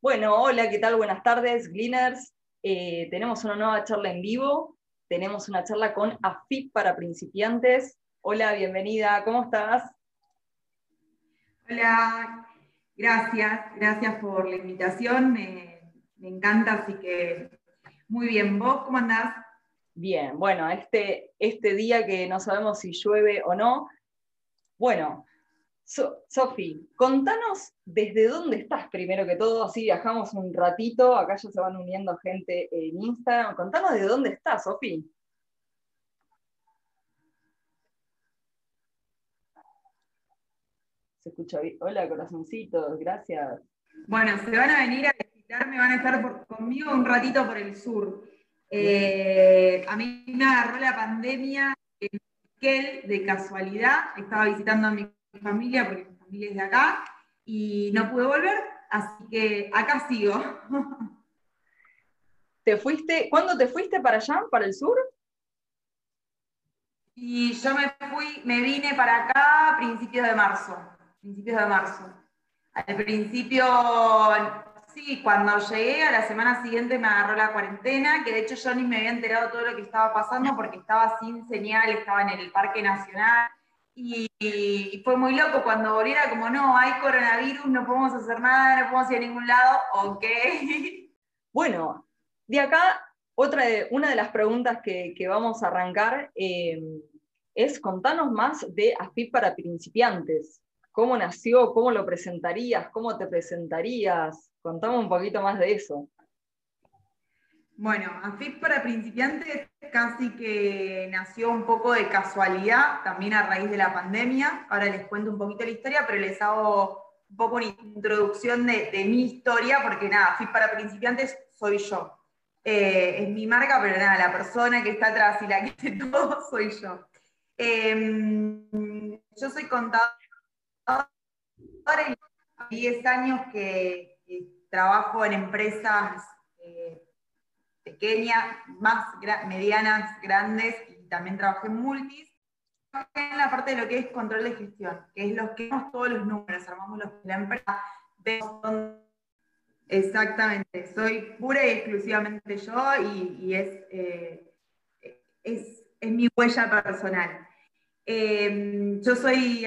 Bueno, hola, ¿qué tal? Buenas tardes, Gleaners. Eh, tenemos una nueva charla en vivo. Tenemos una charla con AFIP para principiantes. Hola, bienvenida, ¿cómo estás? Hola, gracias, gracias por la invitación. Me, me encanta, así que muy bien. ¿Vos cómo andás? Bien, bueno, este, este día que no sabemos si llueve o no. Bueno, Sofi, contanos desde dónde estás primero que todo, así viajamos un ratito, acá ya se van uniendo gente en Instagram. Contanos de dónde estás, Sofi. Se escucha bien. Hola, corazoncitos, gracias. Bueno, se van a venir a visitarme, van a estar conmigo un ratito por el sur. Eh, a mí me agarró la pandemia en de casualidad, estaba visitando a mi familia, porque mi familia es de acá, y no pude volver, así que acá sigo. ¿Te fuiste, ¿Cuándo te fuiste para allá, para el sur? Y yo me fui, me vine para acá a principios de marzo, principios de marzo. Al principio, sí, cuando llegué a la semana siguiente me agarró la cuarentena, que de hecho yo ni me había enterado todo lo que estaba pasando porque estaba sin señal, estaba en el Parque Nacional, y, fue muy loco cuando volviera, como no, hay coronavirus, no podemos hacer nada, no podemos ir a ningún lado, ok. Bueno, de acá, otra una de las preguntas que, vamos a arrancar eh, es contanos más de AFIP para principiantes. ¿Cómo nació? ¿Cómo lo presentarías? ¿Cómo te presentarías? Contame un poquito más de eso. Bueno, AFIP para principiantes casi que nació un poco de casualidad, también a raíz de la pandemia. Ahora les cuento un poquito la historia, pero les hago un poco una introducción de, mi historia, porque nada, AFIP para principiantes soy yo. Eh, es mi marca, pero nada, la persona que está atrás y la que hace todo soy yo. Em, yo soy contadora y 10 años que, trabajo en empresas eh, pequeñas, más medianas, grandes, y también trabajé en multis. En la parte de lo que es control de gestión, que es los que vemos todos los números, armamos los la empresa, Exactamente, soy pura y exclusivamente yo y, eh, es, es, mi huella personal. Em, yo soy,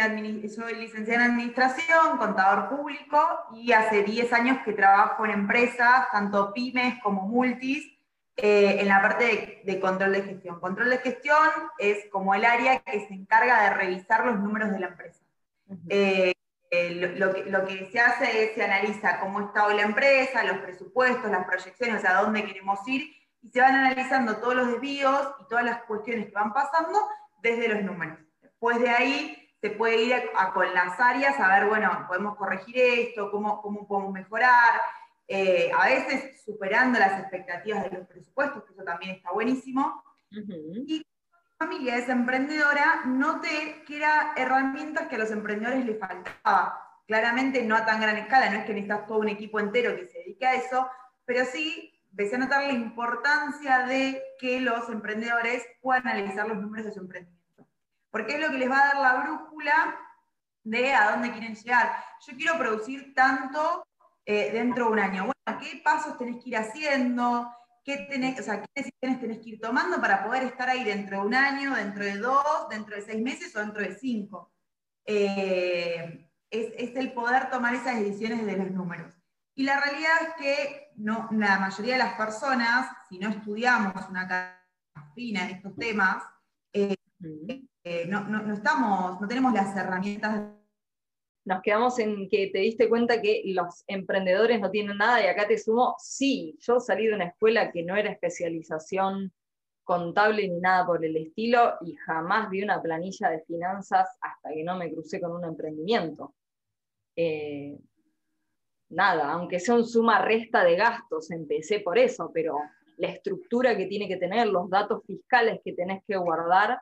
soy licenciada en administración, contador público y hace 10 años que trabajo en empresas, tanto pymes como multis, eh, en la parte de, control de gestión. Control de gestión es como el área que se encarga de revisar los números de la empresa. Eh, eh, lo, que, se hace es se analiza cómo está hoy la empresa, los presupuestos, las proyecciones, o sea, a dónde queremos ir, y se van analizando todos los desvíos y todas las cuestiones que van pasando desde los números. Después de ahí se puede ir con las áreas a ver, bueno, podemos corregir esto, cómo, cómo podemos mejorar, eh, a veces superando las expectativas de los presupuestos, que eso también está buenísimo. Y mi familia es emprendedora, noté que eran herramientas que a los emprendedores les faltaba. Claramente no a tan gran escala, no es que necesitas todo un equipo entero que se dedique a eso, pero sí empecé a notar la importancia de que los emprendedores puedan analizar los números de su emprendimiento. Porque es lo que les va a dar la brújula de a dónde quieren llegar. Yo quiero producir tanto eh, dentro de un año. Bueno, ¿qué pasos tenés que ir haciendo? ¿Qué, tenés, o sea, ¿Qué decisiones tenés que ir tomando para poder estar ahí dentro de un año, dentro de dos, dentro de seis meses o dentro de cinco? Eh, es, el poder tomar esas decisiones de los números. Y la realidad es que no, la mayoría de las personas, si no estudiamos una carrera fina en estos temas, eh, no, no, estamos, no tenemos las herramientas nos quedamos en que te diste cuenta que los emprendedores no tienen nada y acá te sumo, sí, yo salí de una escuela que no era especialización contable ni nada por el estilo y jamás vi una planilla de finanzas hasta que no me crucé con un emprendimiento. Eh, nada, aunque sea un suma-resta de gastos, empecé por eso, pero la estructura que tiene que tener, los datos fiscales que tenés que guardar,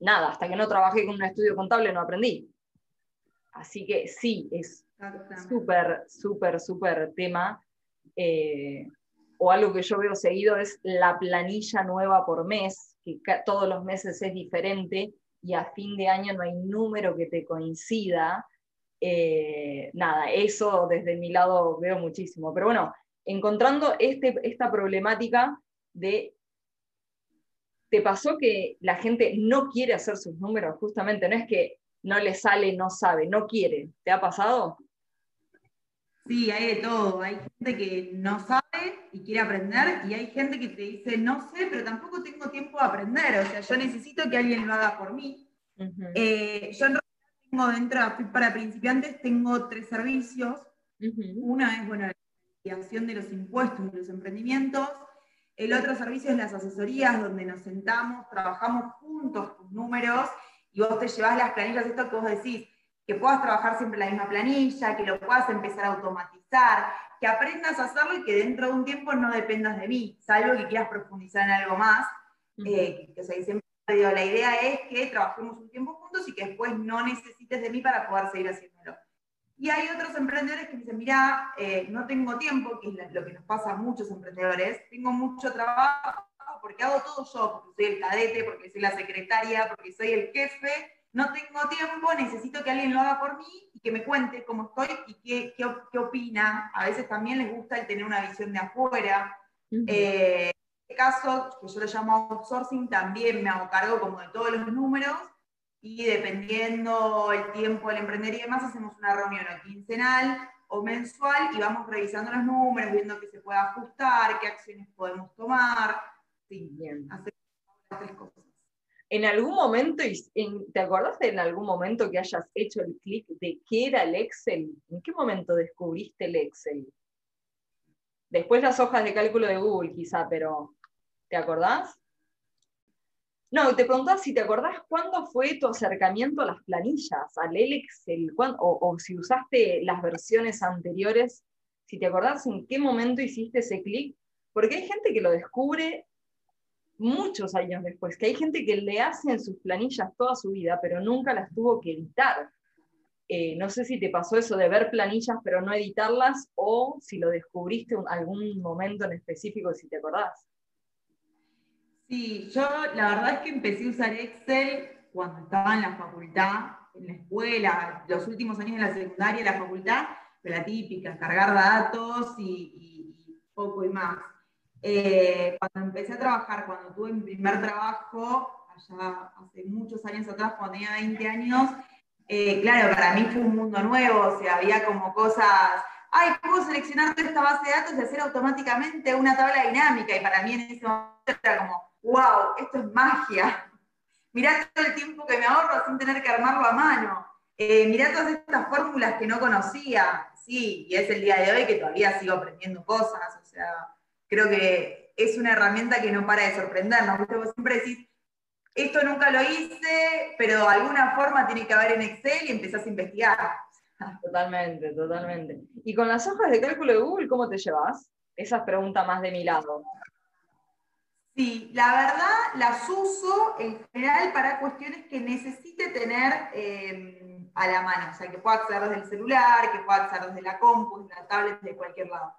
nada, hasta que no trabajé con un estudio contable no aprendí. Así que sí, es súper, súper, súper tema. Eh, o algo que yo veo seguido es la planilla nueva por mes, que todos los meses es diferente y a fin de año no hay número que te coincida. Eh, nada, eso desde mi lado veo muchísimo. Pero bueno, encontrando este, esta problemática de, ¿te pasó que la gente no quiere hacer sus números? Justamente, no es que no le sale, no sabe, no quiere. ¿Te ha pasado? Sí, hay de todo. Hay gente que no sabe y quiere aprender y hay gente que te dice, no sé, pero tampoco tengo tiempo de aprender. O sea, yo necesito que alguien lo haga por mí. Eh, yo en realidad tengo dentro de para principiantes, tengo tres servicios. Una es, bueno, la investigación de los impuestos de los emprendimientos. El otro servicio es las asesorías, donde nos sentamos, trabajamos juntos tus números y vos te llevas las planillas, esto que vos decís, que puedas trabajar siempre la misma planilla, que lo puedas empezar a automatizar, que aprendas a hacerlo y que dentro de un tiempo no dependas de mí, salvo que quieras profundizar en algo más. Eh, que, siempre digo, la idea es que trabajemos un tiempo juntos y que después no necesites de mí para poder seguir haciéndolo. Y hay otros emprendedores que dicen, mira, eh, no tengo tiempo, que es lo que nos pasa a muchos emprendedores, tengo mucho trabajo porque hago todo yo, porque soy el cadete, porque soy la secretaria, porque soy el jefe, no tengo tiempo, necesito que alguien lo haga por mí y que me cuente cómo estoy y qué, qué, opina. A veces también les gusta el tener una visión de afuera. Eh, en este caso, que yo lo llamo outsourcing, también me hago cargo como de todos los números y dependiendo el tiempo del emprender y demás, hacemos una reunión quincenal o mensual y vamos revisando los números, viendo qué se puede ajustar, qué acciones podemos tomar. Sí, bien. Hacer las tres cosas en algún momento, ¿te acordaste en algún momento que hayas hecho el clic de qué era el Excel? ¿En qué momento descubriste el Excel? Después las hojas de cálculo de Google, quizá, pero ¿te acordás? No, te preguntaba si te acordás cuándo fue tu acercamiento a las planillas, al Excel, o, o si usaste las versiones anteriores, si te acordás en qué momento hiciste ese clic, porque hay gente que lo descubre muchos años después, que hay gente que le hace en sus planillas toda su vida, pero nunca las tuvo que editar. Eh, no sé si te pasó eso de ver planillas pero no editarlas o si lo descubriste en algún momento en específico, si te acordás. Sí, yo la verdad es que empecé a usar Excel cuando estaba en la facultad, en la escuela, los últimos años de la secundaria, la facultad, la típica, cargar datos y poco y más. Eh, cuando empecé a trabajar, cuando tuve mi primer trabajo, allá hace muchos años atrás, cuando tenía 20 años, eh, claro, para mí fue un mundo nuevo, o sea, había como cosas, ay, puedo seleccionar toda esta base de datos y hacer automáticamente una tabla dinámica, y para mí en ese momento era como, wow, esto es magia. Mirá todo el tiempo que me ahorro sin tener que armarlo a mano. Eh, mirá todas estas fórmulas que no conocía. Sí, y es el día de hoy que todavía sigo aprendiendo cosas, o sea, creo que es una herramienta que no para de sorprendernos. Vos siempre decís, esto nunca lo hice, pero de alguna forma tiene que haber en Excel y empezás a investigar. Totalmente, totalmente. ¿Y con las hojas de cálculo de Google, cómo te llevas? Esa es pregunta más de mi lado. Sí, la verdad las uso en general para cuestiones que necesite tener eh, a la mano, o sea, que pueda acceder desde el celular, que pueda acceder desde la compu, desde la tablet, de cualquier lado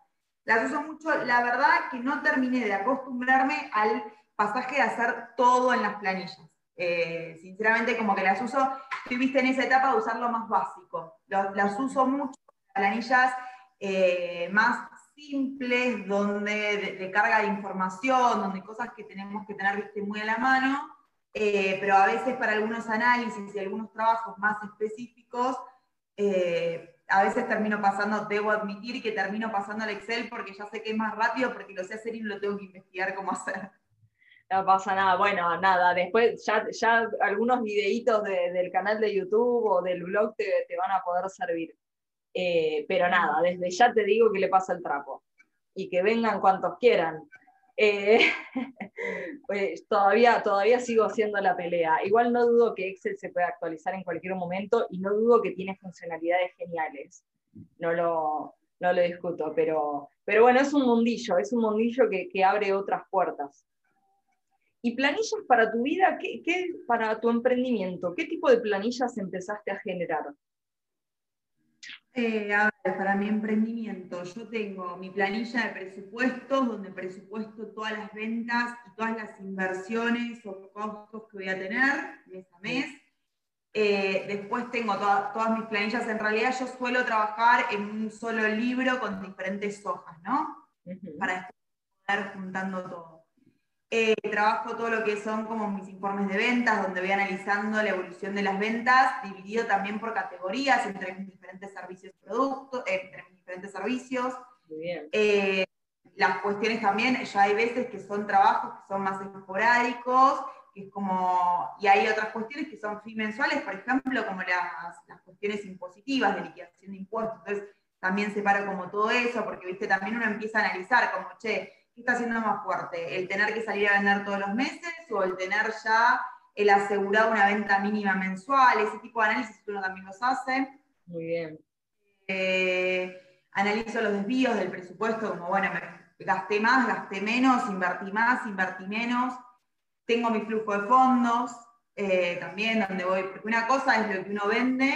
las uso mucho. La verdad que no terminé de acostumbrarme al pasaje de hacer todo en las planillas. Eh, sinceramente, como que las uso, viste en esa etapa de usar lo más básico. las uso mucho, planillas eh, más simples, donde de, carga de información, donde cosas que tenemos que tener muy a la mano, eh, pero a veces para algunos análisis y algunos trabajos más específicos, a veces termino pasando, debo admitir que termino pasando al Excel porque ya sé que es más rápido, porque lo sé hacer y lo tengo que investigar cómo hacer. No pasa nada, bueno, nada, después ya, ya algunos videitos del canal de YouTube o del blog te, van a poder servir. Eh, pero nada, desde ya te digo que le pasa el trapo y que vengan cuantos quieran. Eh, pues todavía, todavía sigo haciendo la pelea. Igual no dudo que Excel se pueda actualizar en cualquier momento y no dudo que tiene funcionalidades geniales. No lo, no lo discuto, pero, pero bueno, es un mundillo, es un mundillo que, que abre otras puertas. ¿Y planillas para tu vida? ¿Qué, ¿Qué, para tu emprendimiento? ¿Qué tipo de planillas empezaste a generar? Eh, a ver, para mi emprendimiento, yo tengo mi planilla de presupuestos, donde presupuesto todas las ventas y todas las inversiones o costos que voy a tener mes a mes. Eh, después tengo todas mis planillas. En realidad yo suelo trabajar en un solo libro con diferentes hojas, ¿no? Para estar juntando todo. Eh, trabajo todo lo que son como mis informes de ventas, donde voy analizando la evolución de las ventas, dividido también por categorías entre mis diferentes servicios y productos, eh, entre mis diferentes servicios. Muy bien las cuestiones también, ya hay veces que son trabajos que son más esporádicos, que es como, y hay otras cuestiones que son mensuales, por ejemplo, como las, las cuestiones impositivas de liquidación de impuestos. Entonces, también separo como todo eso, porque, viste, también uno empieza a analizar como, che, ¿qué está haciendo más fuerte? ¿El tener que salir a vender todos los meses o el tener ya el asegurado una venta mínima mensual? Ese tipo de análisis uno también los hace. Muy bien. Eh, analizo los desvíos del presupuesto, como, bueno, me gasté más, gasté menos, invertí más, invertí menos. Tengo mi flujo de fondos eh, también, donde voy, porque una cosa es lo que uno vende,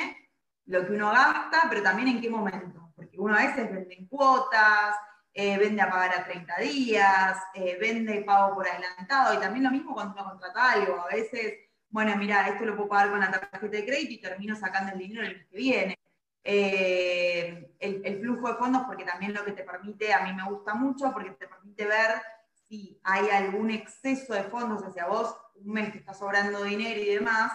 lo que uno gasta, pero también en qué momento. Porque uno a veces vende en cuotas, eh, vende a pagar a 30 días, eh, vende pago por adelantado, y también lo mismo cuando uno contrata algo. A veces, bueno, mira, esto lo puedo pagar con la tarjeta de crédito y termino sacando el dinero el mes que viene. Eh, el, flujo de fondos, porque también lo que te permite, a mí me gusta mucho, porque te permite ver si hay algún exceso de fondos hacia vos, un mes que está sobrando dinero y demás,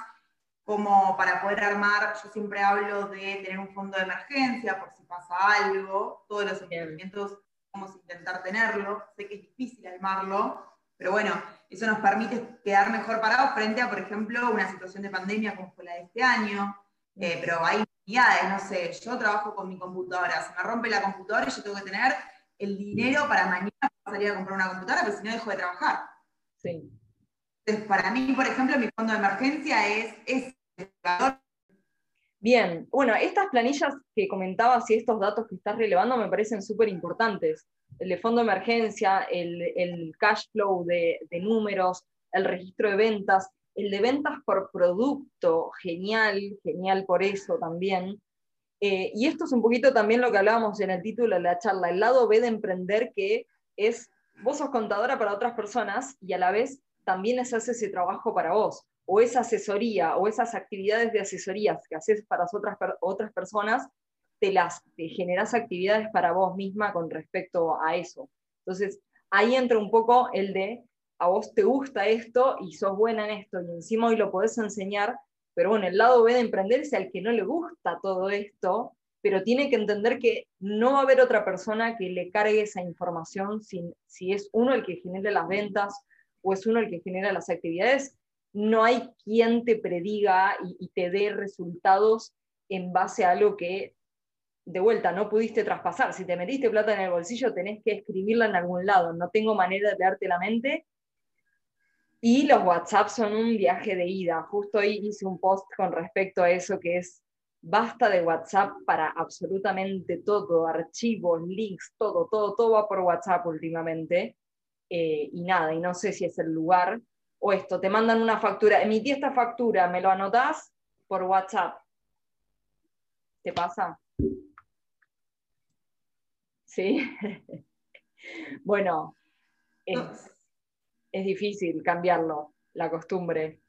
como para poder armar, yo siempre hablo de tener un fondo de emergencia por si pasa algo, todos los emprendimientos vamos a intentar tenerlo, sé que es difícil armarlo, pero bueno, eso nos permite quedar mejor parados frente a, por ejemplo, una situación de pandemia como fue la de este año, eh, pero hay no sé, yo trabajo con mi computadora, se me rompe la computadora y yo tengo que tener el dinero para mañana salir a comprar una computadora, porque si no dejo de trabajar. Sí. Entonces, para mí, por ejemplo, mi fondo de emergencia es, es Bien, bueno, estas planillas que comentabas y estos datos que estás relevando me parecen súper importantes. El de fondo de emergencia, el, cash flow de, números, el registro de ventas el de ventas por producto, genial, genial por eso también. Eh, y esto es un poquito también lo que hablábamos en el título de la charla, el lado B de emprender que es, vos sos contadora para otras personas y a la vez también les hace ese trabajo para vos, o esa asesoría, o esas actividades de asesorías que haces para otras, otras personas, te las te generas actividades para vos misma con respecto a eso. Entonces, ahí entra un poco el de a vos te gusta esto y sos buena en esto y encima hoy lo podés enseñar, pero bueno, el lado B de emprender es al que no le gusta todo esto, pero tiene que entender que no va a haber otra persona que le cargue esa información si, si es uno el que genere las ventas o es uno el que genera las actividades. No hay quien te prediga y, te dé resultados en base a algo que de vuelta no pudiste traspasar. Si te metiste plata en el bolsillo, tenés que escribirla en algún lado. No tengo manera de leerte la mente y los WhatsApp son un viaje de ida. Justo hoy hice un post con respecto a eso que es basta de WhatsApp para absolutamente todo, archivos, links, todo, todo, todo va por WhatsApp últimamente. Eh, y nada, y no sé si es el lugar o esto, te mandan una factura, emití esta factura, ¿me lo anotás? Por WhatsApp. ¿Te pasa? ¿Sí? bueno, es difícil cambiarlo, la costumbre.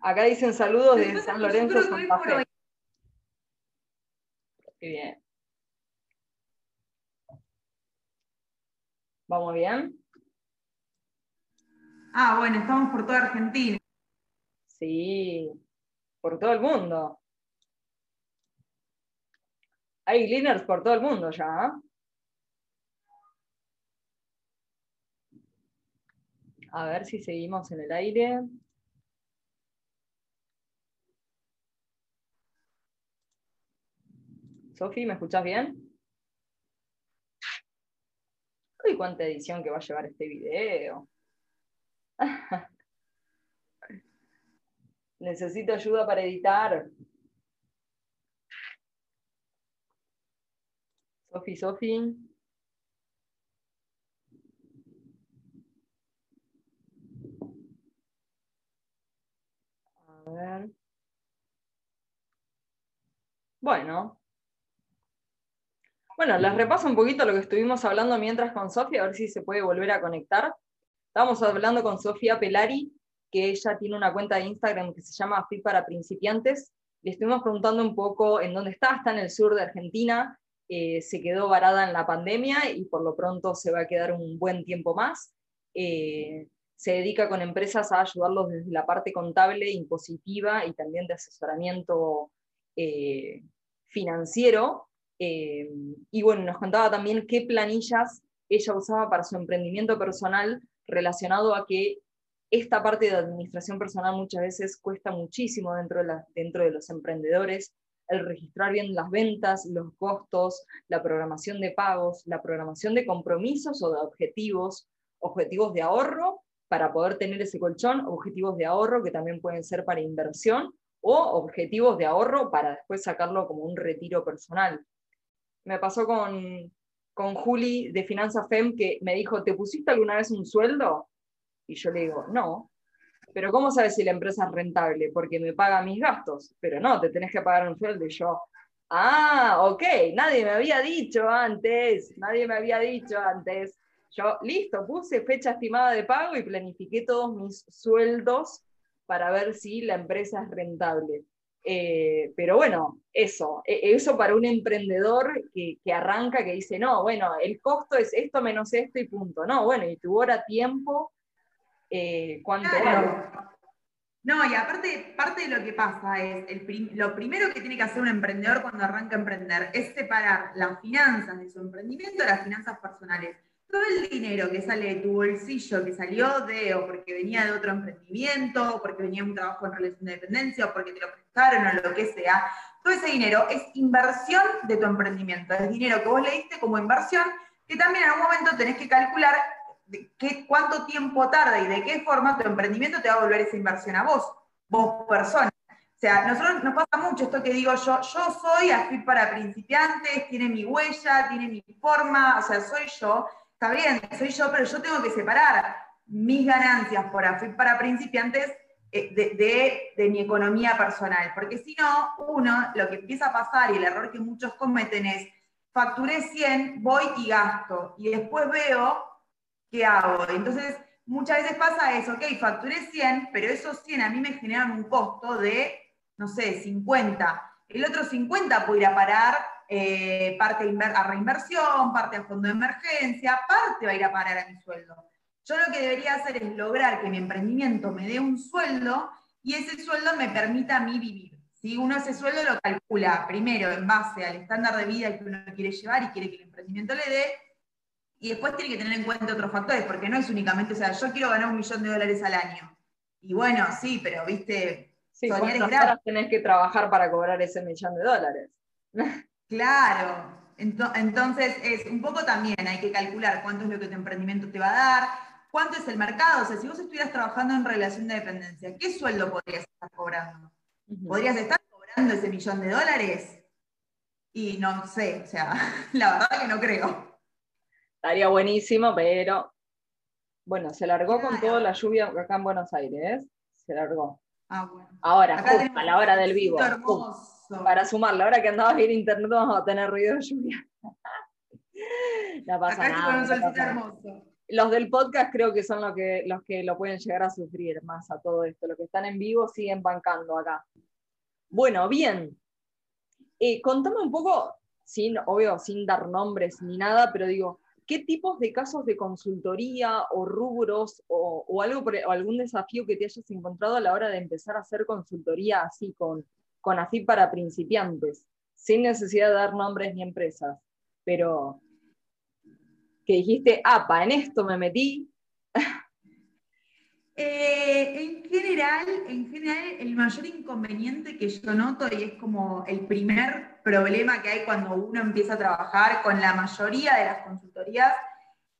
Acá dicen saludos de San Lorenzo, Santa Fe. Qué bien. ¿Vamos bien? Ah, bueno, estamos por toda Argentina. Sí, por todo el mundo. Hay cleaners por todo el mundo ya. ¿eh? A ver si seguimos en el aire. Sofi, ¿me escuchás bien? Uy, cuánta edición que va a llevar este video. Necesito ayuda para editar. Sofi, Sofi. ver. Bueno. Bueno, les repaso un poquito lo que estuvimos hablando mientras con Sofía, a ver si se puede volver a conectar. Estábamos hablando con Sofía Pelari, que ella tiene una cuenta de Instagram que se llama Fit para principiantes. Le estuvimos preguntando un poco en dónde está, está en el sur de Argentina, eh, se quedó varada en la pandemia y por lo pronto se va a quedar un buen tiempo más. Eh, se dedica con empresas a ayudarlos desde la parte contable, impositiva y también de asesoramiento eh, financiero. y bueno, nos contaba también qué planillas ella usaba para su emprendimiento personal relacionado a que esta parte de administración personal muchas veces cuesta muchísimo dentro de, dentro de los emprendedores, el registrar bien las ventas, los costos, la programación de pagos, la programación de compromisos o de objetivos, objetivos de ahorro para poder tener ese colchón, objetivos de ahorro que también pueden ser para inversión o objetivos de ahorro para después sacarlo como un retiro personal. Me pasó con, con Juli de Finanza FEM que me dijo, ¿te pusiste alguna vez un sueldo? Y yo le digo, no. Pero ¿cómo sabes si la empresa es rentable? Porque me paga mis gastos. Pero no, te tenés que pagar un sueldo. Y yo, ah, ok, nadie me había dicho antes, nadie me había dicho antes. Yo, listo, puse fecha estimada de pago y planifiqué todos mis sueldos para ver si la empresa es rentable. Eh, pero bueno, eso, e, eso para un emprendedor que, arranca, que dice, no, bueno, el costo es esto menos esto y punto. No, bueno, y tu hora tiempo, eh, ¿cuánto No, y aparte, parte de lo que pasa es, lo primero que tiene que hacer un emprendedor cuando arranca a emprender es separar las finanzas de su emprendimiento de las finanzas personales todo el dinero que sale de tu bolsillo, que salió de, o porque venía de otro emprendimiento, o porque venía de un trabajo en relación de dependencia, o porque te lo prestaron, o lo que sea, todo ese dinero es inversión de tu emprendimiento. Es dinero que vos le diste como inversión, que también en algún momento tenés que calcular qué, cuánto tiempo tarda y de qué forma tu emprendimiento te va a volver esa inversión a vos, vos persona. O sea, nosotros nos pasa mucho esto que digo yo, yo soy AFIP para principiantes, tiene mi huella, tiene mi forma, o sea, soy yo, está bien, soy yo, pero yo tengo que separar mis ganancias por AFIP para principiantes eh, de, mi economía personal, porque si no, uno, lo que empieza a pasar y el error que muchos cometen es, facturé 100, voy y gasto, y después veo qué hago. Entonces, muchas veces pasa eso, ok, facturé 100, pero esos 100 a mí me generan un costo de, no sé, 50. El otro 50 puede ir a parar eh, parte a reinversión, parte a fondo de emergencia, parte va a ir a parar a mi sueldo. Yo lo que debería hacer es lograr que mi emprendimiento me dé un sueldo y ese sueldo me permita a mí vivir. Si uno ese sueldo lo calcula primero en base al estándar de vida que uno quiere llevar y quiere que el emprendimiento le dé, y después tiene que tener en cuenta otros factores, porque no es únicamente, o sea, yo quiero ganar un millón de dólares al año. Y bueno, sí, pero viste, sí, soñar tenés que trabajar para cobrar ese millón de dólares? Claro. Entonces, es un poco también hay que calcular cuánto es lo que tu emprendimiento te va a dar, cuánto es el mercado. O sea, si vos estuvieras trabajando en relación de dependencia, ¿qué sueldo podrías estar cobrando? ¿Podrías estar cobrando ese millón de dólares? Y no sé, o sea, la verdad que no creo. Estaría buenísimo, pero bueno, se largó con toda la lluvia acá en Buenos Aires. Se largó. Ah, bueno. Ahora, a la hora del vivo. Para sumarlo, ahora que andabas bien internet vamos a tener ruido de lluvia. no pasa nada. Los del podcast creo que son los que, los que lo pueden llegar a sufrir más a todo esto. Los que están en vivo siguen bancando acá. Bueno, bien. Eh, contame un poco, sin, obvio, sin dar nombres ni nada, pero digo, ¿qué tipos de casos de consultoría o rubros o, algo o algún desafío que te hayas encontrado a la hora de empezar a hacer consultoría así con con así para principiantes, sin necesidad de dar nombres ni empresas, pero que dijiste, apa, en esto me metí. Eh, en, general, en general, el mayor inconveniente que yo noto, y es como el primer problema que hay cuando uno empieza a trabajar con la mayoría de las consultorías,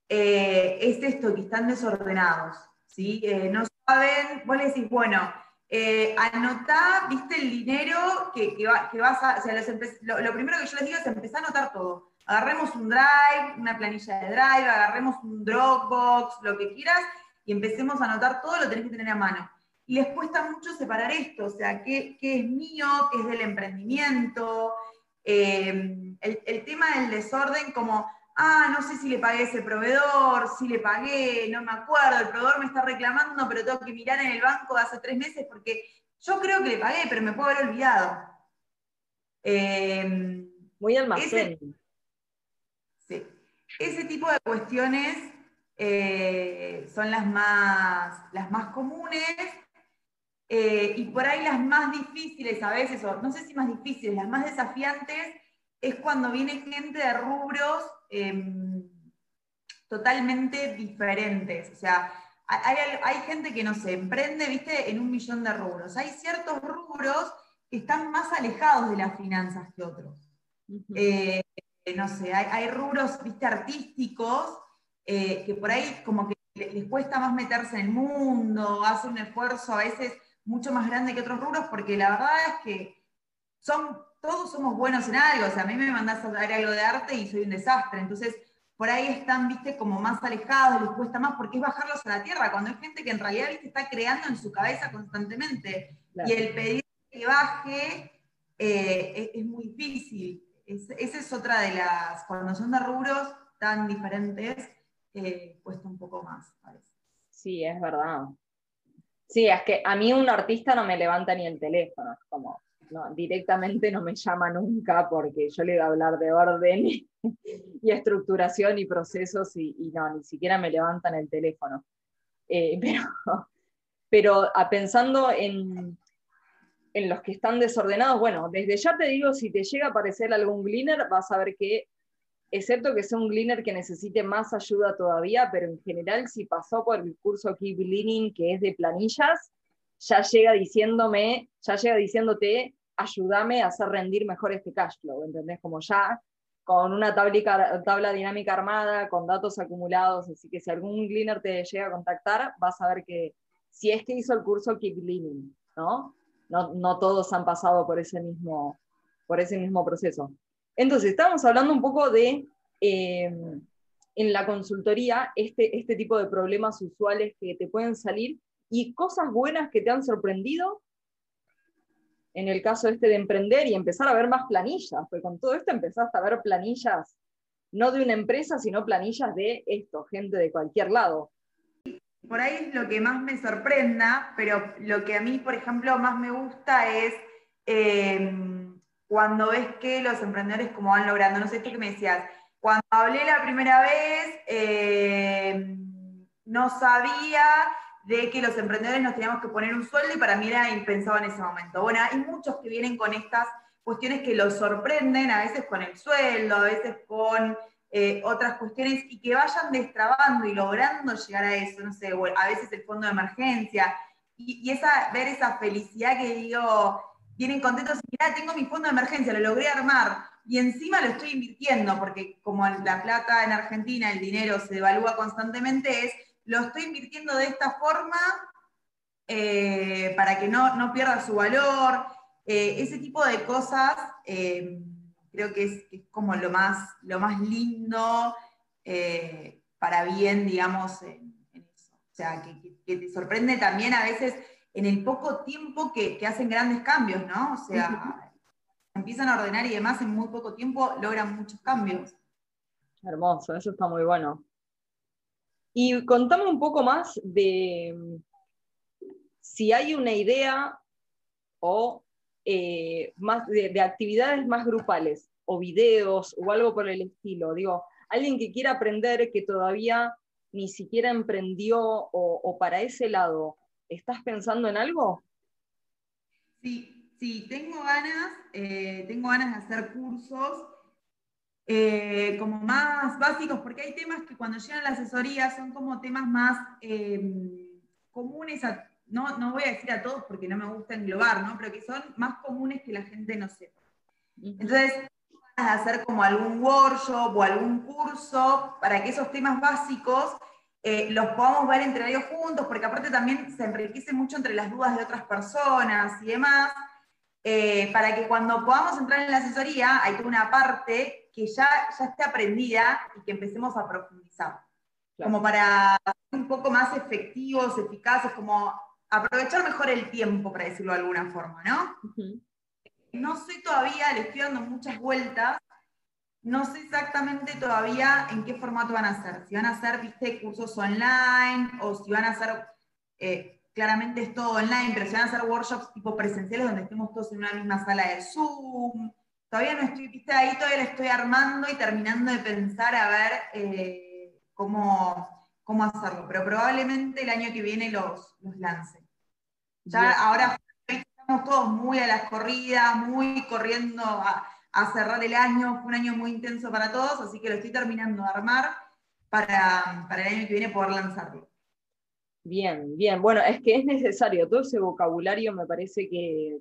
eh, es esto, que están desordenados. ¿sí? Eh, no saben, vos le decís, bueno, eh, anotá, viste, el dinero que, vas a, o sea, lo, primero que yo les digo es empezar a anotar todo. Agarremos un drive, una planilla de drive, agarremos un Dropbox, lo que quieras, y empecemos a anotar todo, lo tenés que tener a mano. Y les cuesta mucho separar esto, o sea, qué, es mío, qué es del emprendimiento, eh, el, tema del desorden, como ah, no sé si le pagué a ese proveedor, si le pagué, no me acuerdo, el proveedor me está reclamando, pero tengo que mirar en el banco de hace tres meses porque yo creo que le pagué, pero me puedo haber olvidado. Em, Muy almacén. Ese, sí. Ese tipo de cuestiones eh, son las más, las más comunes eh, y por ahí las más difíciles a veces, o no sé si más difíciles, las más desafiantes, es cuando viene gente de rubros em, totalmente diferentes. O sea, hay, gente que no se emprende, viste, en un millón de rubros. Hay ciertos rubros que están más alejados de las finanzas que otros. Eh, no sé, hay, rubros, viste, artísticos, eh, que por ahí como que les cuesta más meterse en el mundo, hacen un esfuerzo a veces mucho más grande que otros rubros, porque la verdad es que son, todos somos buenos en algo, o sea, a mí me mandás a dar algo de arte y soy un desastre, entonces por ahí están, viste, como más alejados, les cuesta más, porque es bajarlos a la tierra, cuando hay gente que en realidad, viste, está creando en su cabeza constantemente, y el pedir que baje eh, es, muy difícil. esa es otra de las, cuando son de rubros tan diferentes, eh, cuesta un poco más, parece. Sí, es verdad. Sí, es que a mí un artista no me levanta ni el teléfono, es como, no, directamente no me llama nunca porque yo le voy a hablar de orden y, estructuración y procesos y, no, ni siquiera me levantan el teléfono. Eh, pero, pero a, pensando en, en los que están desordenados, bueno, desde ya te digo, si te llega a aparecer algún gleaner, vas a ver que excepto que sea un gleaner que necesite más ayuda todavía, pero en general si pasó por el curso Keep Gleaning, que es de planillas, ya llega diciéndome, ya llega diciéndote, ayúdame a hacer rendir mejor este cash flow, ¿entendés? Como ya con una tabla, tabla dinámica armada, con datos acumulados, así que si algún gleaner te llega a contactar, vas a ver que si es que hizo el curso Keep Gleaning, ¿no? No, no todos han pasado por ese mismo, por ese mismo proceso. Entonces, estamos hablando un poco de, eh, en la consultoría, este, este tipo de problemas usuales que te pueden salir y cosas buenas que te han sorprendido en el caso este de emprender y empezar a ver más planillas, porque con todo esto empezaste a ver planillas, no de una empresa, sino planillas de esto, gente de cualquier lado. Por ahí es lo que más me sorprenda, pero lo que a mí, por ejemplo, más me gusta es... Eh, cuando ves que los emprendedores como van logrando, no sé, esto que me decías, cuando hablé la primera vez, eh, no sabía de que los emprendedores nos teníamos que poner un sueldo y para mí era impensado en ese momento. Bueno, hay muchos que vienen con estas cuestiones que los sorprenden, a veces con el sueldo, a veces con eh, otras cuestiones y que vayan destrabando y logrando llegar a eso, no sé, a veces el fondo de emergencia y, y esa, ver esa felicidad que digo, vienen contentos, mira, tengo mi fondo de emergencia, lo logré armar, y encima lo estoy invirtiendo, porque como la plata en Argentina, el dinero se devalúa constantemente, es, lo estoy invirtiendo de esta forma eh, para que no, pierda su valor, eh, ese tipo de cosas eh, creo que es, como lo más, lo más lindo para bien, digamos, en, eso. O sea, que te sorprende también a veces en el poco tiempo que, hacen grandes cambios, ¿no? O sea, empiezan a ordenar y demás en muy poco tiempo logran muchos cambios. Hermoso, eso está muy bueno. Y contame un poco más de si hay una idea o eh, más de, actividades más grupales o videos o algo por el estilo. Digo, alguien que quiera aprender que todavía ni siquiera emprendió o para ese lado, ¿Estás pensando en algo? Sí, sí, tengo ganas, eh, tengo ganas de hacer cursos eh, como más básicos, porque hay temas que cuando llegan a la asesoría son como temas más em, comunes, no, no voy a decir a todos porque no me gusta englobar, ¿no? pero que son más comunes que la gente no sepa. Entonces, hacer como algún workshop o algún curso para que esos temas básicos eh, los podamos ver entre ellos juntos, porque aparte también se enriquece mucho entre las dudas de otras personas y demás, eh, para que cuando podamos entrar en la asesoría hay toda una parte que ya, ya esté aprendida y que empecemos a profundizar. Como para ser un poco más efectivos, eficaces, como aprovechar mejor el tiempo, para decirlo de alguna forma, ¿no? No sé todavía, le estoy dando muchas vueltas, no sé exactamente todavía en qué formato van a ser. Si van a hacer, viste, cursos online o si van a hacer, eh, claramente es todo online, pero si van a hacer workshops tipo presenciales donde estemos todos en una misma sala de Zoom. Todavía no estoy, viste, ahí todavía le estoy armando y terminando de pensar a ver eh, cómo, cómo hacerlo. Pero probablemente el año que viene los, los lance. Ya ahora estamos todos muy a las corridas, muy corriendo a a cerrar el año. Fue un año muy intenso para todos, así que lo estoy terminando de armar para, el año que viene poder lanzarlo. Bien, bien. Bueno, es que es necesario todo ese vocabulario, me parece que,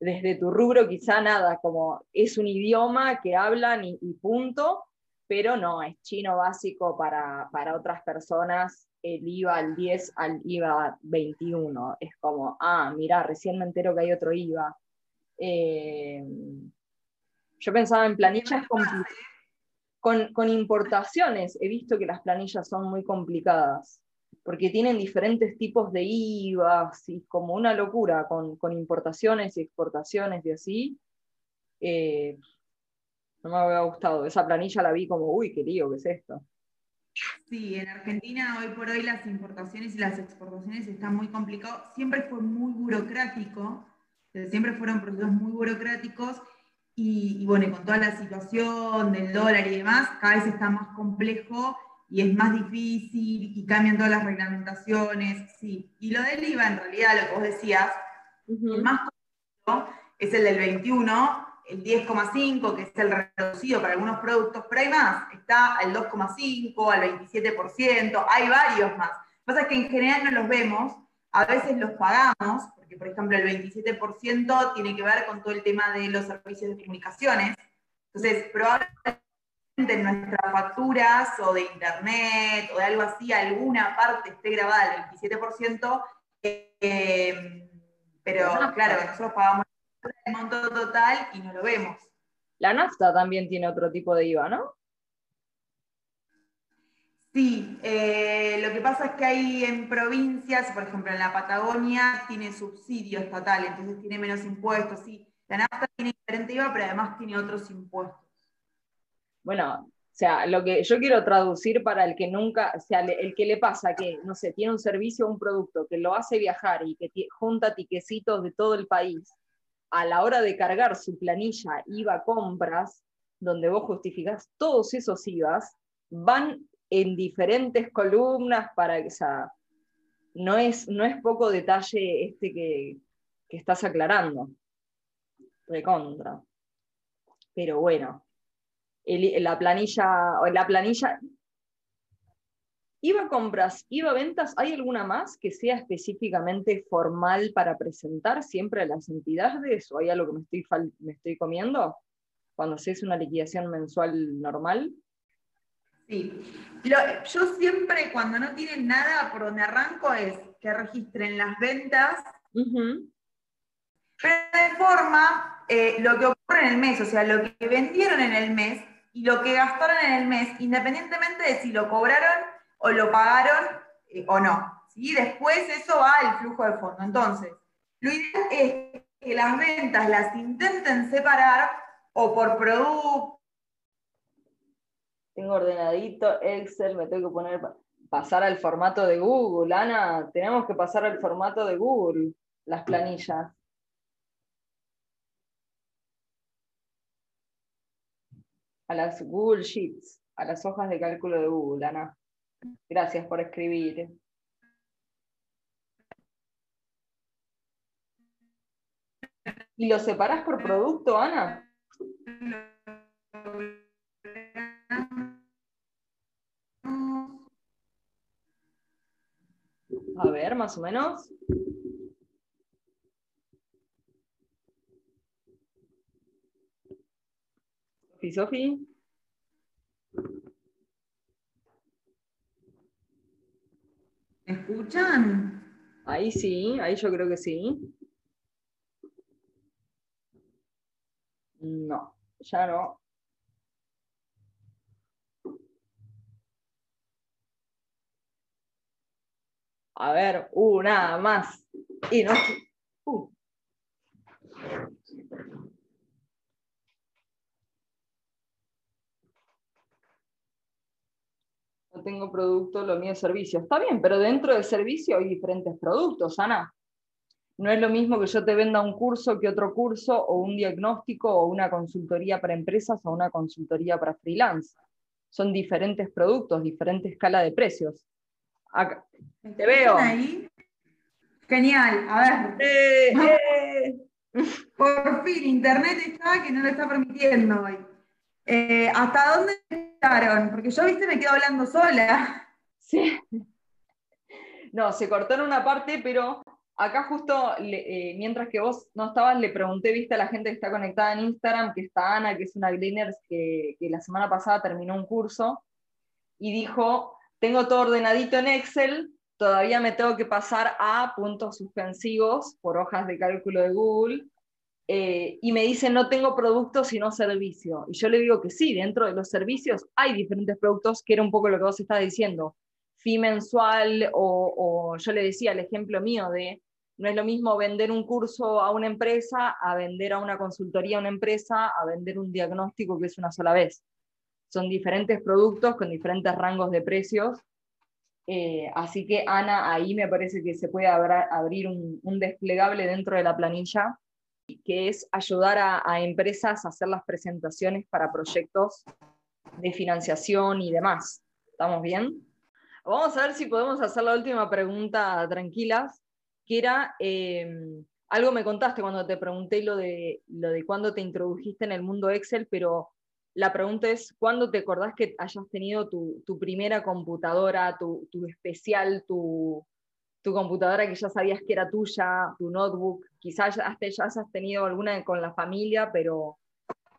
desde tu rubro quizá nada, como es un idioma que hablan y, punto, pero no, es chino básico para, para, otras personas, el IVA al 10 al IVA 21. Es como, ah, mira, recién me entero que hay otro IVA. Eh, yo pensaba en planillas con, con, importaciones. He visto que las planillas son muy complicadas, porque tienen diferentes tipos de IVA, y como una locura, con, importaciones y exportaciones y así. Eh, no me había gustado. Esa planilla la vi como, uy, qué lío, ¿qué es esto? Sí, en Argentina hoy por hoy las importaciones y las exportaciones están muy complicados. Siempre fue muy burocrático Siempre fueron procesos muy burocráticos y, bueno, con toda la situación del dólar y demás, cada vez está más complejo y es más difícil y cambian todas las reglamentaciones, sí. Y lo del IVA, en realidad, lo que vos decías, el más complejo es el del 21, el 10,5, que es el reducido para algunos productos, pero hay más, está al 2,5, al 27%, hay varios más. Lo que pasa es que en general no los vemos, a veces los pagamos, por ejemplo el 27% tiene que ver con todo el tema de los servicios de comunicaciones. Entonces, probablemente en nuestras facturas o de internet o de algo así, alguna parte esté grabada el 27%, eh, pero claro, nosotros pagamos el monto total y no lo vemos. La nafta también tiene otro tipo de IVA, ¿no? Sí, eh, lo que pasa es que hay en provincias, por ejemplo en la Patagonia, tiene subsidio estatal, entonces tiene menos impuestos. Sí, la nafta tiene diferente IVA, pero además tiene otros impuestos. Bueno, o sea, lo que yo quiero traducir para el que nunca, o sea, el que le pasa que, no sé, tiene un servicio o un producto que lo hace viajar y que junta tiquecitos de todo el país, a la hora de cargar su planilla IVA compras, donde vos justificás todos esos IVAs, van en diferentes columnas para que, o no es, no es poco detalle este que, estás aclarando. Recontra. Pero bueno, la planilla, la planilla, IVA compras, IVA ventas, ¿hay alguna más que sea específicamente formal para presentar siempre a las entidades o hay algo que me estoy, me estoy comiendo cuando se hace una liquidación mensual normal? Sí. yo siempre, cuando no tienen nada por donde arranco, es que registren las ventas, pero de forma eh, lo que ocurre en el mes, o sea, lo que vendieron en el mes y lo que gastaron en el mes, independientemente de si lo cobraron o lo pagaron eh, o no. ¿sí? Después eso va al flujo de fondo. Entonces, lo ideal es que las ventas las intenten separar o por producto tengo ordenadito, Excel, me tengo que poner, pasar al formato de Google, Ana, tenemos que pasar al formato de Google, las planillas. Las Google Sheets, a las hojas de cálculo de Google, Ana. Gracias por escribir. ¿Y lo separás por producto, Ana? A ver, más o menos. Sofi, Sofi. ¿Me escuchan? Ahí sí, ahí yo creo que sí. No, ya no. A ver, uh, nada más. Y no. Uh. Tengo producto, lo mío es servicio. Está bien, pero dentro del servicio hay diferentes productos, Ana. No es lo mismo que yo te venda un curso que otro curso, o un diagnóstico, o una consultoría para empresas, o una consultoría para freelance. Son diferentes productos, diferente escala de precios. te veo. Ahí? Genial, a ver. Eh, eh. Por fin, Internet está que no lo está permitiendo hoy. Eh, ¿Hasta dónde estaron? Porque yo, viste, me quedo hablando sola. Sí. No, se cortó en una parte, pero acá justo, eh, mientras que vos no estabas, le pregunté, viste, a la gente que está conectada en Instagram, que está Ana, que es una Gleaners que, que la semana pasada terminó un curso, y dijo, tengo todo ordenadito en Excel, todavía me tengo que pasar a puntos suspensivos por hojas de cálculo de Google, eh, y me dice, no tengo producto sino servicio. Y yo le digo que sí, dentro de los servicios hay diferentes productos, que era un poco lo que vos estás diciendo. Fee mensual, o, yo le decía el ejemplo mío de, no es lo mismo vender un curso a una empresa, a vender a una consultoría a una empresa, a vender un diagnóstico que es una sola vez. Son diferentes productos con diferentes rangos de precios. Eh, así que Ana, ahí me parece que se puede abrir un desplegable dentro de la planilla que es ayudar a, empresas a hacer las presentaciones para proyectos de financiación y demás. ¿Estamos bien? Vamos a ver si podemos hacer la última pregunta tranquilas, que era, em, algo me contaste cuando te pregunté lo de, lo de cuándo te introdujiste en el mundo Excel, pero la pregunta es, ¿cuándo te acordás que hayas tenido tu, primera computadora, tu, tu especial, tu, tu computadora que ya sabías que era tuya, tu notebook, quizás ya, ya hayas tenido alguna con la familia, pero,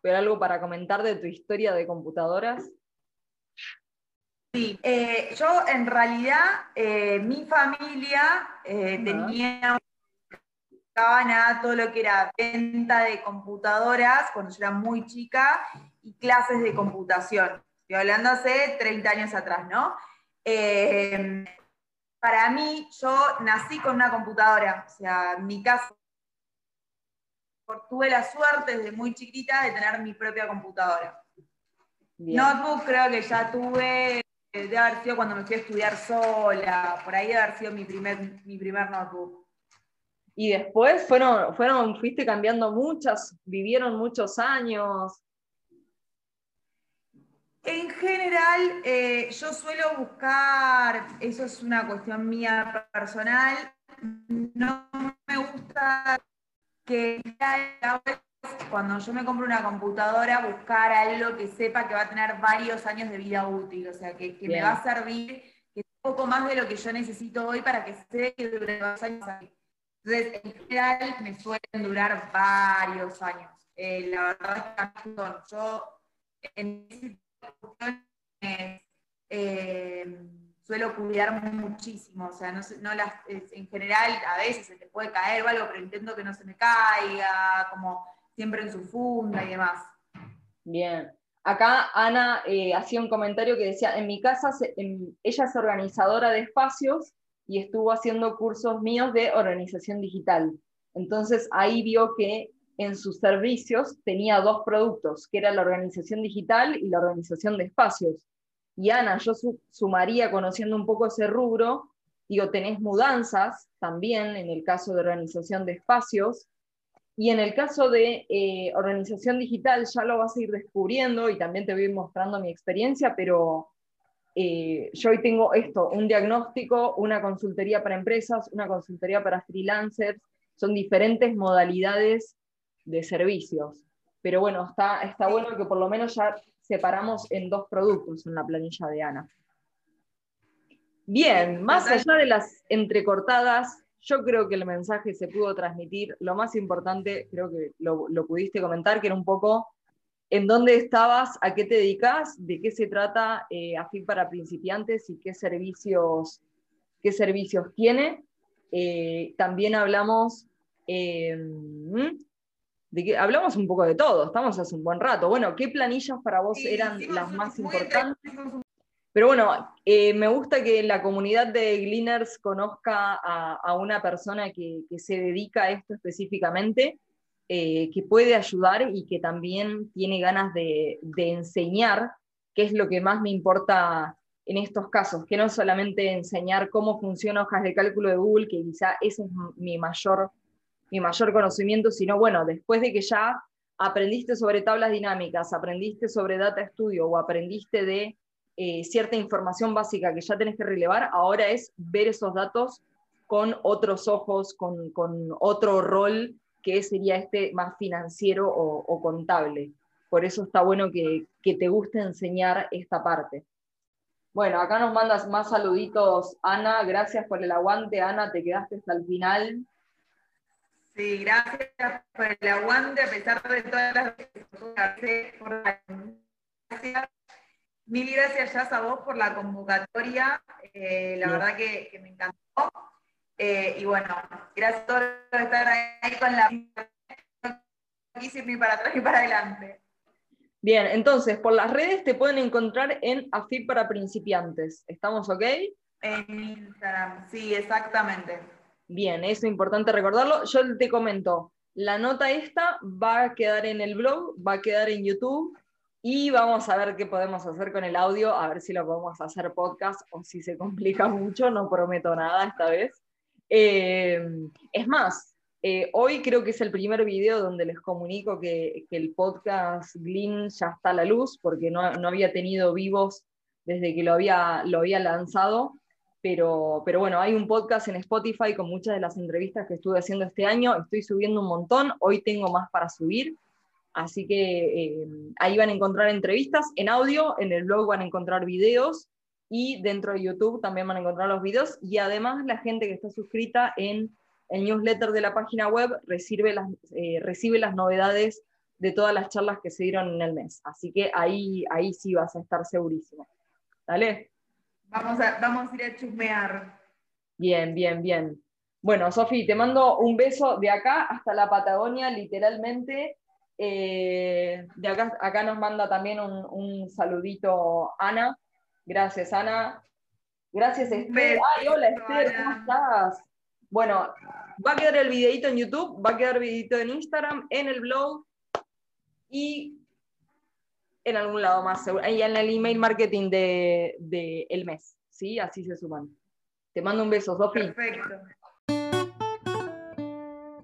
pero algo para comentar de tu historia de computadoras. Sí, eh, yo en realidad, eh, mi familia eh, tenía a todo lo que era venta de computadoras cuando yo era muy chica y clases de computación. Estoy hablando hace 30 años atrás, ¿no? Para mí, yo nací con una computadora, o sea, en mi caso, tuve la suerte desde muy chiquita de tener mi propia computadora. Notebook creo que ya tuve, de haber sido cuando me fui a estudiar sola, por ahí de haber sido mi primer, mi primer notebook. Y después fueron, fueron, fuiste cambiando muchas, vivieron muchos años. En general, eh, yo suelo buscar, eso es una cuestión mía personal, no me gusta que cuando yo me compro una computadora, buscar algo que sepa que va a tener varios años de vida útil, o sea, que, me va a servir que es un poco más de lo que yo necesito hoy para que sé que dure dos años. Entonces, en general, me suelen durar varios años. Eh, la verdad es que yo en eh, suelo cuidar muchísimo, o sea, no, las, en general a veces se te puede caer o algo, pero intento que no se me caiga, como siempre en su funda y demás. Bien. Acá Ana eh, hacía un comentario que decía, en mi casa ella es organizadora de espacios y estuvo haciendo cursos míos de organización digital. Entonces ahí vio que en sus servicios tenía dos productos, que era la organización digital y la organización de espacios. Y Ana, yo sumaría, conociendo un poco ese rubro, digo, tenés mudanzas también en el caso de organización de espacios, y en el caso de eh, organización digital ya lo vas a ir descubriendo y también te voy mostrando mi experiencia, pero eh, yo hoy tengo esto, un diagnóstico, una consultoría para empresas, una consultoría para freelancers, son diferentes modalidades de servicios. Pero bueno, está, está bueno que por lo menos ya separamos en dos productos en la planilla de Ana. Bien, más allá de las entrecortadas, yo creo que el mensaje se pudo transmitir. Lo más importante, creo que lo, pudiste comentar, que era un poco en dónde estabas, a qué te dedicas, de qué se trata eh, AFIP para principiantes y qué servicios, qué servicios tiene. Eh, también hablamos eh, hablamos un poco de todo, estamos hace un buen rato. Bueno, ¿qué planillas para vos eran las más importantes? Pero bueno, eh, me gusta que la comunidad de Gleaners conozca a, una persona que, se dedica a esto específicamente, eh, que puede ayudar y que también tiene ganas de, enseñar, que es lo que más me importa en estos casos, que no solamente enseñar cómo funciona hojas de cálculo de Google, que quizá ese es mi mayor, mi mayor conocimiento, sino bueno, después de que ya aprendiste sobre tablas dinámicas, aprendiste sobre data studio o aprendiste de eh, cierta información básica que ya tenés que relevar, ahora es ver esos datos con otros ojos, con, otro rol que sería este más financiero o, contable. Por eso está bueno que, que te guste enseñar esta parte. Bueno, acá nos mandas más saluditos, Ana. Gracias por el aguante, Ana. Te quedaste hasta el final. Sí, gracias por el aguante, a pesar de todas las gracias. Mil gracias, Jazz, a vos por la convocatoria. Eh, la verdad que, me encantó. Eh, y bueno, gracias a todos por estar ahí con la. No quise ni para atrás ni para adelante. Bien, entonces, por las redes te pueden encontrar en AFIP para principiantes. ¿Estamos ok? En Instagram, sí, exactamente. Bien, es importante recordarlo. Yo te comento, la nota esta va a quedar en el blog, va a quedar en YouTube y vamos a ver qué podemos hacer con el audio, a ver si lo podemos hacer podcast o si se complica mucho, no prometo nada esta vez. Eh, es más, eh, hoy creo que es el primer video donde les comunico que, el podcast Glean ya está a la luz, porque no, había tenido vivos desde que lo había, lo había lanzado. Pero, pero, bueno, hay un podcast en Spotify con muchas de las entrevistas que estuve haciendo este año. Estoy subiendo un montón, hoy tengo más para subir. Así que eh, ahí van a encontrar entrevistas en audio, en el blog van a encontrar videos y dentro de YouTube también van a encontrar los videos. Y además la gente que está suscrita en el newsletter de la página web recibe las, eh, recibe las novedades de todas las charlas que se dieron en el mes. Así que ahí, ahí sí vas a estar segurísimo. ¿Dale? Vamos a, vamos a ir a chusmear. Bien, bien, bien. Bueno, Sofi, te mando un beso de acá hasta la Patagonia, literalmente. Eh, de acá, acá nos manda también un, un saludito Ana. Gracias, Ana. Gracias, Esther. Ay, hola, Esther, ¿cómo estás? Bueno, va a quedar el videito en YouTube, va a quedar el videito en Instagram, en el blog y en algún lado más, y en el email marketing del de, el mes, ¿sí? Así se suman. Te mando un beso, Sofi. Perfecto.